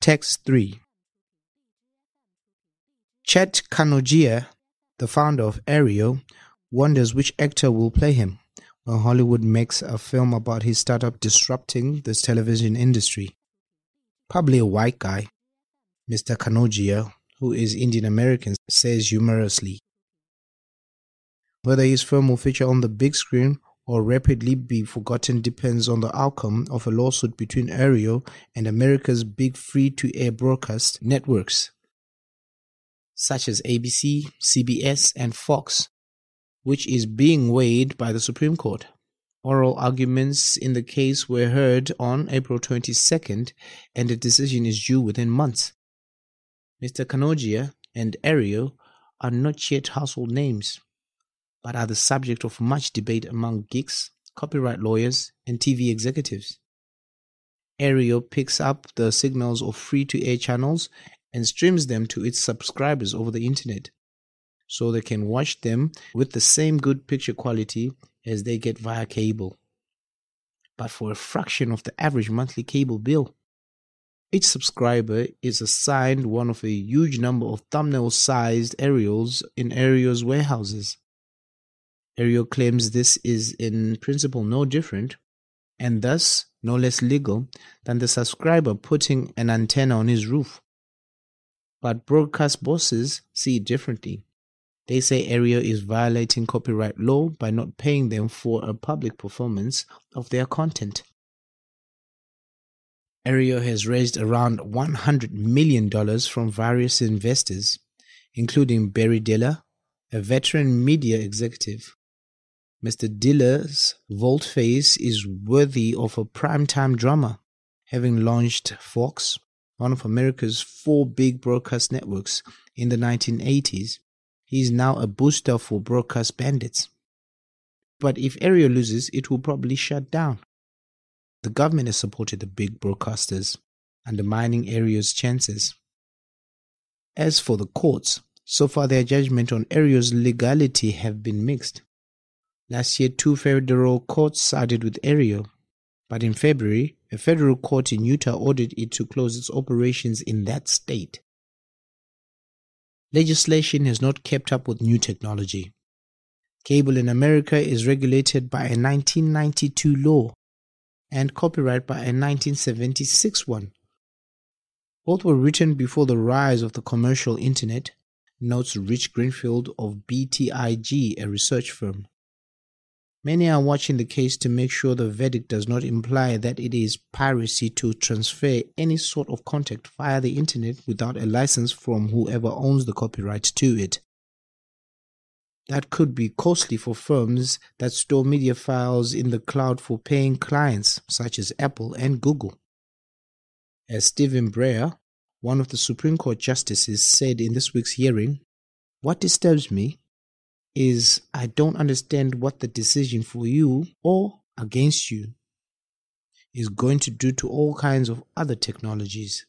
Text 3 Chet Kanojia, the founder of Aereo, wonders which actor will play him when Hollywood makes a film about his startup disrupting the television industry. Probably a white guy, Mr. Kanojia, who is Indian American, says humorously. Whether his film will feature on the big screen or rapidly be forgotten depends on the outcome of a lawsuit between Aereo and America's big free-to-air broadcast networks, such as ABC, CBS, and Fox, which is being weighed by the Supreme Court. Oral arguments in the case were heard on April 22nd, and a decision is due within months. Mr. Kanojia and Aereo are not yet household names, but are the subject of much debate among geeks, copyright lawyers, and TV executives. Aereo picks up the signals of free-to-air channels and streams them to its subscribers over the internet, so they can watch them with the same good picture quality as they get via cable, but for a fraction of the average monthly cable bill. Each subscriber is assigned one of a huge number of thumbnail-sized aerials in Aereo's warehouses. Aereo claims this is in principle no different, and thus no less legal, than the subscriber putting an antenna on his roof. But broadcast bosses see it differently. They say Aereo is violating copyright law by not paying them for a public performance of their content. Aereo has raised around $100 million from various investors, including Barry Diller, a veteran media executive. Mr. Diller's volte-face is worthy of a primetime drama, having launched Fox, one of America's four big broadcast networks, in the 1980s. He is now a booster for broadcast bandits. But if Aereo loses, it will probably shut down. The government has supported the big broadcasters, undermining Aereo's chances. As for the courts, so far their judgment on Aereo's legality have been mixed. Last year, two federal courts sided with Aereo, but in February, a federal court in Utah ordered it to close its operations in that state. Legislation has not kept up with new technology. Cable in America is regulated by a 1992 law and copyright by a 1976 one. Both were written before the rise of the commercial internet, notes Rich Greenfield of BTIG, a research firm. Many are watching the case to make sure the verdict does not imply that it is piracy to transfer any sort of content via the internet without a license from whoever owns the copyright to it. That could be costly for firms that store media files in the cloud for paying clients such as Apple and Google. As Stephen Breyer, one of the Supreme Court justices, said in this week's hearing, What disturbs me is I don't understand what the decision for you or against you is going to do to all kinds of other technologies.